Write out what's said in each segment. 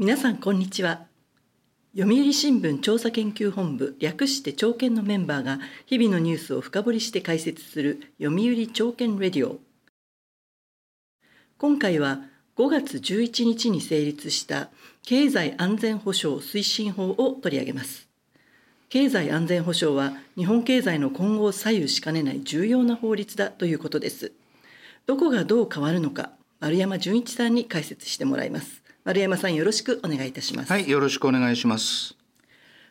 皆さんこんにちは。読売新聞調査研究本部略して朝見のメンバーが日々のニュースを深掘りして解説する読売朝見レディオ。今回は5月11日に成立した経済安全保障推進法を取り上げます。経済安全保障は日本経済の今後を左右しかねない重要な法律だということです。どこがどう変わるのか丸山純一さんに解説してもらいます。丸山さんよろしくお願いいたします。はいよろしくお願いします。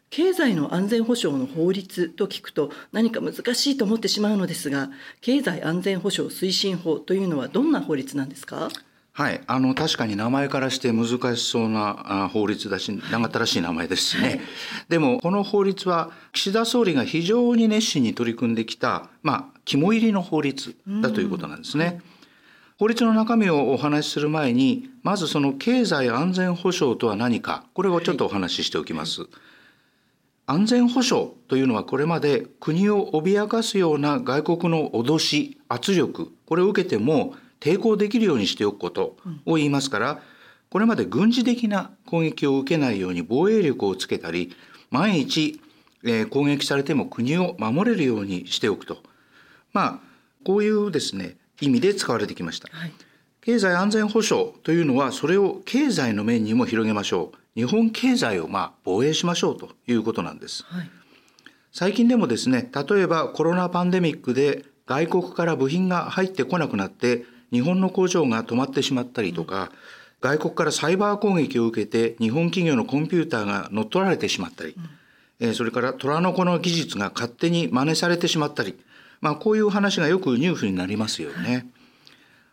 経済の安全保障の法律と聞くと何か難しいと思ってしまうのですが経済安全保障推進法というのはどんな法律なんですか？はいあの確かに名前からして難しそうな法律だし長ったらしい名前ですしね、はい、でもこの法律は岸田総理が非常に熱心に取り組んできたまあ肝入りの法律だということなんですね。法律の中身をお話しする前にまずその経済安全保障とは何か。これをちょっとお話ししておきます。はい。安全保障というのはこれまで国を脅かすような外国の脅し圧力これを受けても抵抗できるようにしておくことを言いますから、これまで軍事的な攻撃を受けないように防衛力をつけたり万一、え攻撃されても国を守れるようにしておくと。まあこういうですね意味で使われてきました、はい、経済安全保障というのはそれを経済の面にも広げましょう。日本経済をまあ防衛しましょうということなんです、はい、最近でもですね例えばコロナパンデミックで外国から部品が入ってこなくなって日本の工場が止まってしまったりとか、うん、外国からサイバー攻撃を受けて日本企業のコンピューターが乗っ取られてしまったり、うん、えそれから虎の子の技術が勝手に真似されてしまったりまあ、こういう話がよくニュースになりますよね。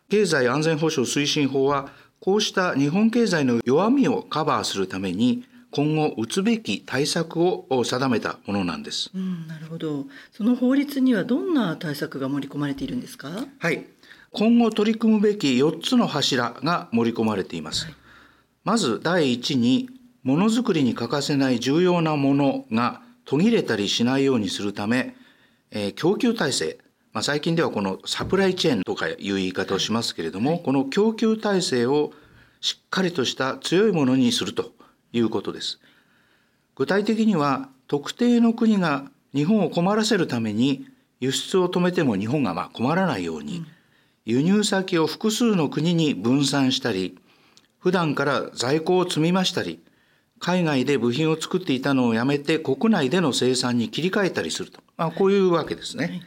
経済安全保障推進法はこうした日本経済の弱みをカバーするために今後打つべき対策を定めたものなんです。うん、なるほど。その法律にはどんな対策が盛り込まれているんですか？はい。今後取り組むべき4つの柱が盛り込まれています。はい、まず第一にものづくりに欠かせない重要なものが途切れたりしないようにするためえー、供給体制、まあ、最近ではこのサプライチェーンとかいう言い方をしますけれども、この供給体制をしっかりとした強いものにするということです。具体的には特定の国が日本を困らせるために輸出を止めても日本がまあ困らないように、輸入先を複数の国に分散したり普段から在庫を積み増したり海外で部品を作っていたのをやめて国内での生産に切り替えたりすると、まあ、こういうわけですね。はい、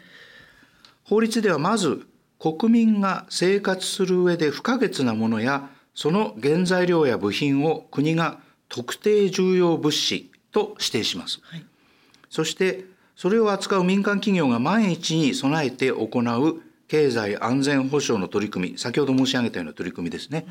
法律ではまず国民が生活する上で不可欠なものやその原材料や部品を国が特定重要物資と指定します。はい、そしてそれを扱う民間企業が万一に備えて行う経済安全保障の取り組み先ほど申し上げたような取り組みですね、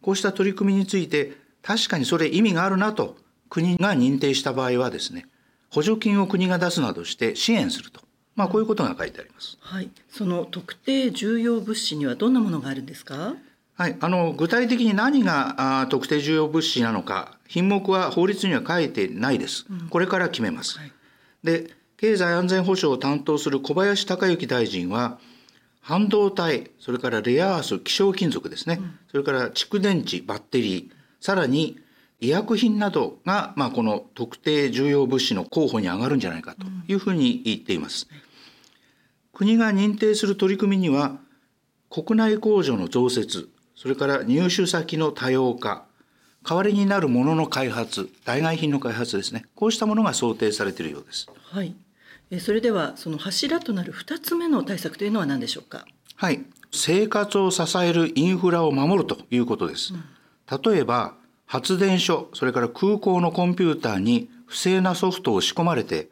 こうした取り組みについて確かにそれ意味があるなと国が認定した場合はですね補助金を国が出すなどして支援すると、まあ、こういうことが書いてあります。はい、その特定重要物資にはどんなものがあるんですか？はい、あの具体的に何があ特定重要物資なのか品目は法律には書いてないです、うん、これから決めます、はい、で経済安全保障を担当する小林鷹之大臣は半導体それからレアアース希少金属ですね、うん、それから蓄電池バッテリーさらに医薬品などが、まあ、この特定重要物資の候補に上がるんじゃないかというふうに言っています。国が認定する取り組みには国内工場の増設それから入手先の多様化代わりになるものの開発代替品の開発ですねこうしたものが想定されているようです。はい、それではその柱となる2つ目の対策というのは何でしょうか？はい生活を支えるインフラを守るということです。うん例えば発電所それから空港のコンピューターに不正なソフトを仕込まれて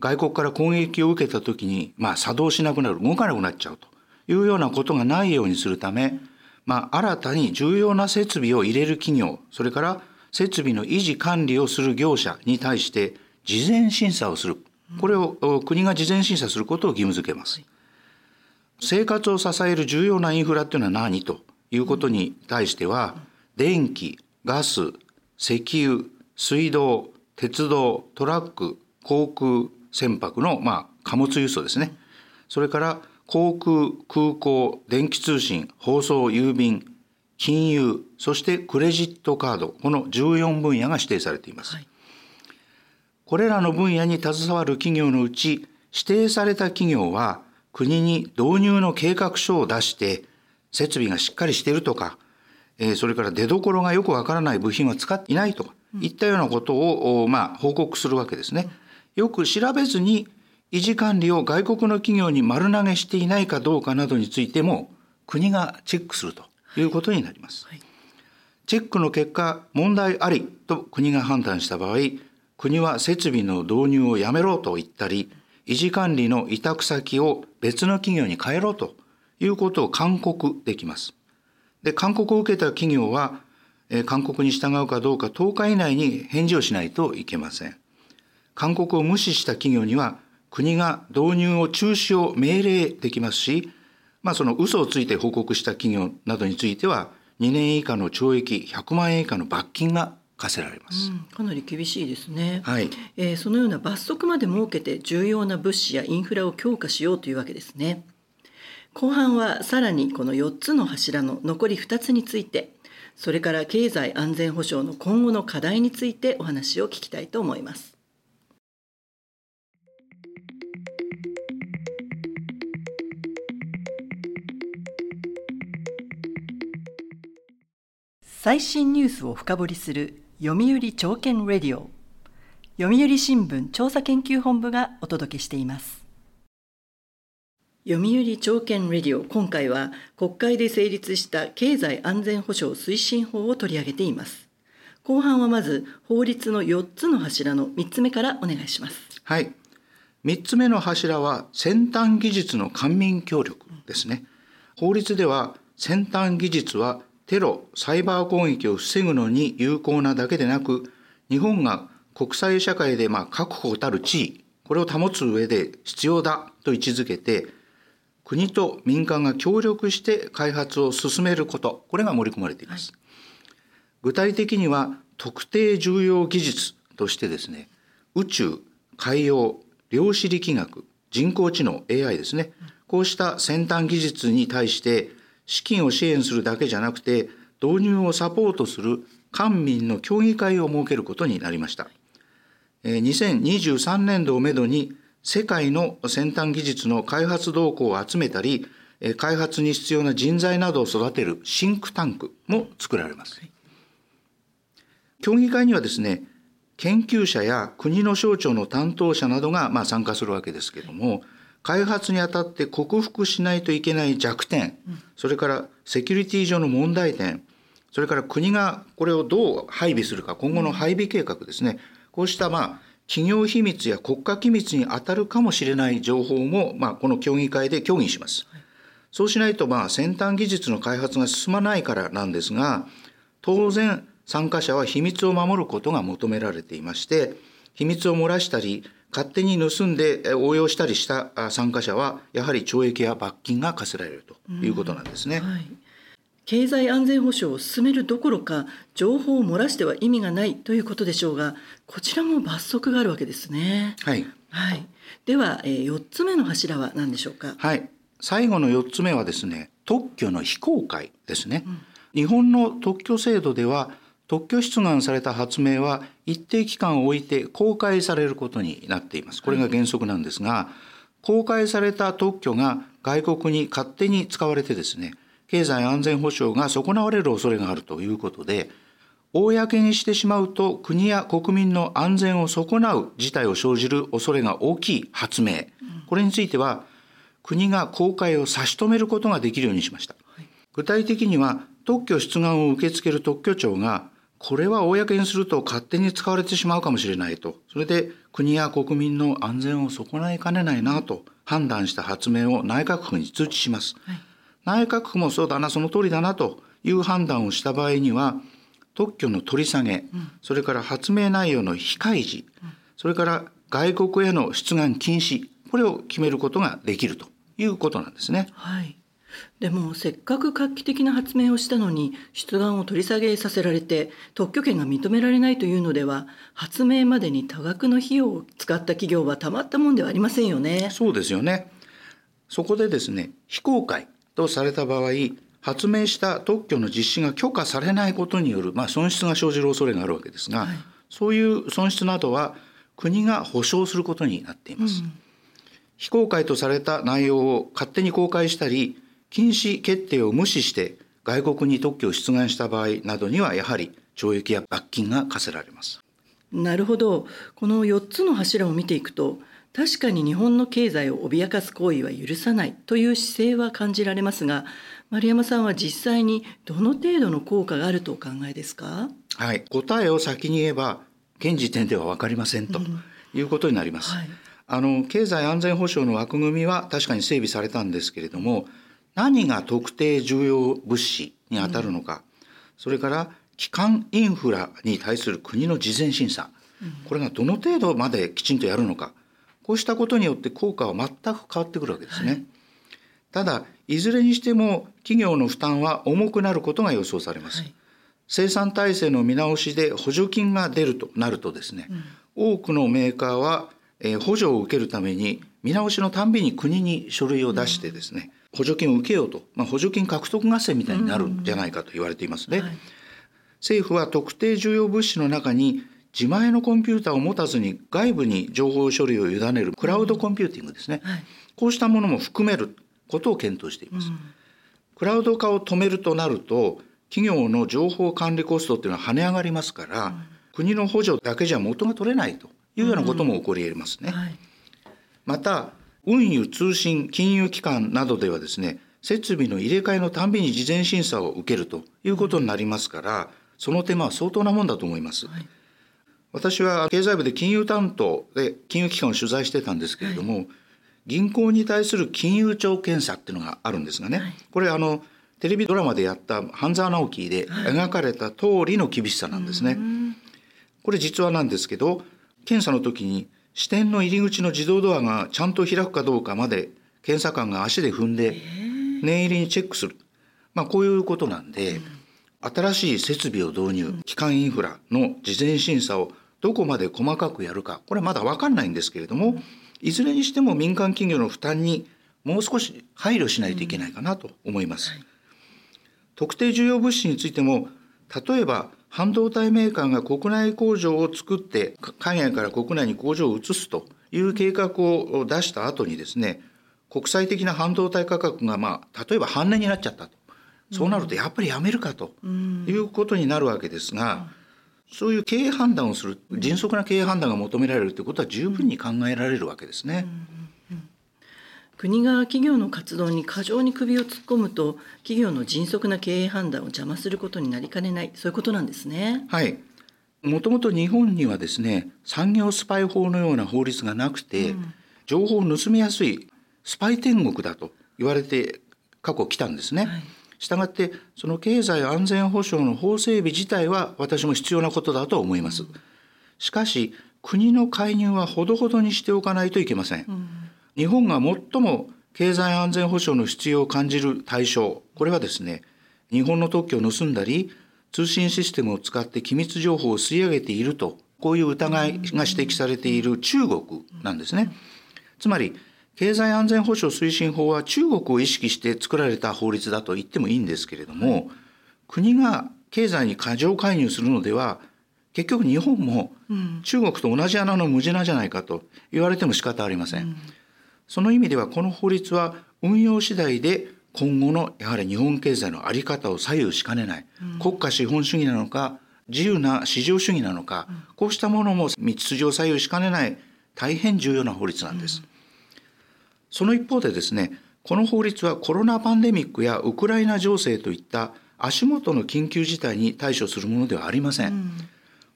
外国から攻撃を受けた時に、まあ、作動しなくなる動かなくなっちゃうというようなことがないようにするため、まあ、新たに重要な設備を入れる企業それから設備の維持管理をする業者に対して事前審査をするこれを国が事前審査することを義務付けます。生活を支える重要なインフラっていうのは何ということに対しては、電気、ガス、石油、水道、鉄道、トラック、航空、船舶の、まあ、貨物輸送ですね。それから航空、空港、電気通信、放送、郵便、金融そしてクレジットカードこの14分野が指定されています、はい、これらの分野に携わる企業のうち指定された企業は国に導入の計画書を出して設備がしっかりしているとか、えー、それから出どころがよくわからない部品は使っていないとか、いったようなことを、まあ、報告するわけですね。よく調べずに維持管理を外国の企業に丸投げしていないかどうかなどについても国がチェックするということになります。はい、チェックの結果問題ありと国が判断した場合国は設備の導入をやめろと言ったり維持管理の委託先を別の企業に変えろということを勧告できます。で、勧告を受けた企業は、えー、勧告に従うかどうか10日以内に返事をしないといけません。勧告を無視した企業には国が導入を中止を命令できますし、まあ、その嘘をついて報告した企業などについては2年以下の懲役100万円以下の罰金が課せられます、うん、かなり厳しいですね、はい。えー、そのような罰則まで設けて重要な物資やインフラを強化しようというわけですね後半はさらにこの4つの柱の残り2つについてそれから経済安全保障の今後の課題についてお話を聞きたいと思います。最新ニュースを深掘りする読売朝券レディオ。読売新聞調査研究本部がお届けしています。読売朝券レディオ今回は国会で成立した経済安全保障推進法を取り上げています。後半はまず法律の4つの柱の3つ目からお願いします。はい。3つ目の柱は先端技術の官民協力ですね。法律では先端技術はテロ、サイバー攻撃を防ぐのに有効なだけでなく、日本が国際社会でまあ確保たる地位、これを保つ上で必要だと位置づけて、国と民間が協力して開発を進めること、これが盛り込まれています。はい、具体的には、特定重要技術としてですね、宇宙、海洋、量子力学、人工知能、AI ですね、こうした先端技術に対して資金を支援するだけじゃなくて導入をサポートする官民の協議会を設けることになりました。2023年度をめどに世界の先端技術の開発動向を集めたり開発に必要な人材などを育てるシンクタンクも作られます。協議会にはですね研究者や国の省庁の担当者などがまあ参加するわけですけれども、開発にあたって克服しないといけない弱点、それからセキュリティ上の問題点、それから国がこれをどう配備するか、今後の配備計画ですね、こうしたまあ企業秘密や国家機密に当たるかもしれない情報も、まあ、この協議会で協議します。そうしないと、まあ、先端技術の開発が進まないからなんですが、当然、参加者は秘密を守ることが求められていまして、秘密を漏らしたり、勝手に盗んで応用したりした参加者はやはり懲役や罰金が課せられるということなんですね。はい、経済安全保障を進めるどころか情報を漏らしては意味がないということでしょうがこちらも罰則があるわけですね。はい、はい、では、えー、4つ目の柱は何でしょうか？はい最後の4つ目はですね特許の非公開ですね、うん、日本の特許制度では特許出願された発明は一定期間を置いて公開されることになっています。これが原則なんですが、公開された特許が外国に勝手に使われてですね、経済安全保障が損なわれる恐れがあるということで、公にしてしまうと国や国民の安全を損なう事態を生じる恐れが大きい発明、これについては国が公開を差し止めることができるようにしました。具体的には特許出願を受け付ける特許庁がこれは公にすると勝手に使われてしまうかもしれないと。それで国や国民の安全を損ないかねないなと判断した発明を内閣府に通知します、はい、内閣府もそうだなその通りだなという判断をした場合には特許の取り下げ、うん、それから発明内容の非開示、うん、それから外国への出願禁止これを決めることができるということなんですね。はいでもせっかく画期的な発明をしたのに出願を取り下げさせられて特許権が認められないというのでは発明までに多額の費用を使った企業はたまったもんではありませんよね。そうですよね。そこでですね非公開とされた場合発明した特許の実施が許可されないことによる、まあ、損失が生じる恐れがあるわけですが、はい、そういう損失などは国が保証することになっています。うん、非公開とされた内容を勝手に公開したり禁止決定を無視して外国に特許を出願した場合などにはやはり懲役や罰金が課せられます。なるほどこの4つの柱を見ていくと確かに日本の経済を脅かす行為は許さないという姿勢は感じられますが丸山さんは実際にどの程度の効果があるとお考えですか？はい。答えを先に言えば現時点では分かりませんということになります、うんはい、あの経済安全保障の枠組みは確かに整備されたんですけれども何が特定重要物資にあたるのか、うん、それから基幹インフラに対する国の事前審査、これがどの程度まできちんとやるのかこうしたことによって効果は全く変わってくるわけですね。はい、ただいずれにしても企業の負担は重くなることが予想されます。はい、生産体制の見直しで補助金が出るとなるとですね、うん、多くのメーカーは、えー、補助を受けるために見直しのたんびに国に書類を出してですね、補助金を受けようと、まあ、補助金獲得合戦みたいになるんじゃないかと言われていますね。はい、政府は特定重要物資の中に自前のコンピューターを持たずに外部に情報処理を委ねるクラウドコンピューティングですね、はい、こうしたものも含めることを検討しています。うん、クラウド化を止めるとなると企業の情報管理コストっていうのは跳ね上がりますから、うん、国の補助だけじゃ元が取れないというようなことも起こり得ますね。うん。はい、また運輸通信金融機関などではですね設備の入れ替えのたんびに事前審査を受けるということになりますからその手間は相当なもんだと思います。はい、私は経済部で金融担当で金融機関を取材してたんですけれども、はい、銀行に対する金融庁検査っていうのがあるんですがね、はい、これあのテレビドラマでやった半沢直樹で描かれた通りの厳しさなんですね。これ実話なんですけど検査の時に支店の入り口の自動ドアがちゃんと開くかどうかまで検査官が足で踏んで念入りにチェックする、まあ、こういうことなんで、新しい設備を導入基幹インフラの事前審査をどこまで細かくやるかこれまだ分かんないんですけれどもいずれにしても民間企業の負担にもう少し配慮しないといけないかなと思います。特定重要物資についても例えば半導体メーカーが国内工場を作って海外から国内に工場を移すという計画を出した後にですね国際的な半導体価格がまあ例えば半値になっちゃったとそうなるとやっぱりやめるかということになるわけですが、そういう経営判断をする迅速な経営判断が求められるということは十分に考えられるわけですね。国が企業の活動に過剰に首を突っ込むと企業の迅速な経営判断を邪魔することになりかねない。そういうことなんですね。はい。もともと日本にはですね産業スパイ法のような法律がなくて、うん、情報を盗みやすいスパイ天国だと言われて過去来たんですね。はいしたがってその経済安全保障の法整備自体は私も必要なことだと思います。しかし国の介入はほどほどにしておかないといけません。うん、日本が最も経済安全保障の必要を感じる対象これはですね日本の特許を盗んだり通信システムを使って機密情報を吸い上げているとこういう疑いが指摘されている中国なんですね。つまり経済安全保障推進法は中国を意識して作られた法律だと言ってもいいんですけれども、国が経済に過剰介入するのでは結局日本も中国と同じ穴の無地なじゃないかと言われても仕方ありません。うん、その意味ではこの法律は運用次第で今後のやはり日本経済の在り方を左右しかねない、うん、国家資本主義なのか自由な市場主義なのか、うん、こうしたものも道筋を左右しかねない大変重要な法律なんです。その一方でですねこの法律はコロナパンデミックやウクライナ情勢といった足元の緊急事態に対処するものではありません、うん、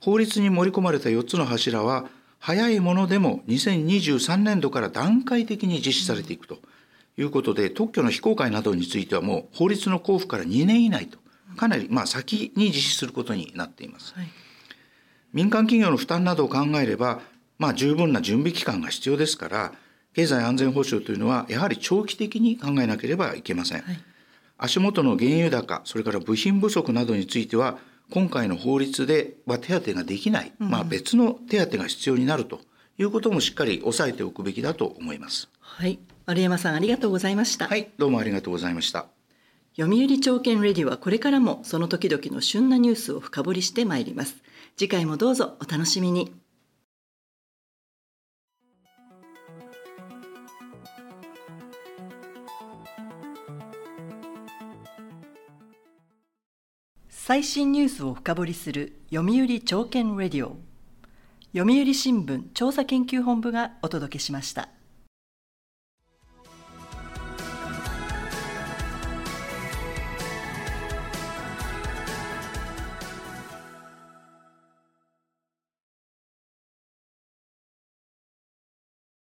法律に盛り込まれた4つの柱は早いものでも2023年度から段階的に実施されていくということで特許の非公開などについてはもう法律の交付から2年以内とかなりまあ先に実施することになっています、はい、民間企業の負担などを考えればまあ十分な準備期間が必要ですから経済安全保障というのはやはり長期的に考えなければいけません、はい、足元の原油高それから部品不足などについては今回の法律では手当ができない、うん、まあ、別の手当が必要になると。いうこともしっかり押さえておくべきだと思います。はい。丸山さんありがとうございました。はい。どうもありがとうございました。読売朝券レディはこれからもその時々の旬なニュースを深掘りしてまいります。次回もどうぞお楽しみに。最新ニュースを深掘りする読売朝券レディオ読売新聞調査研究本部がお届けしました。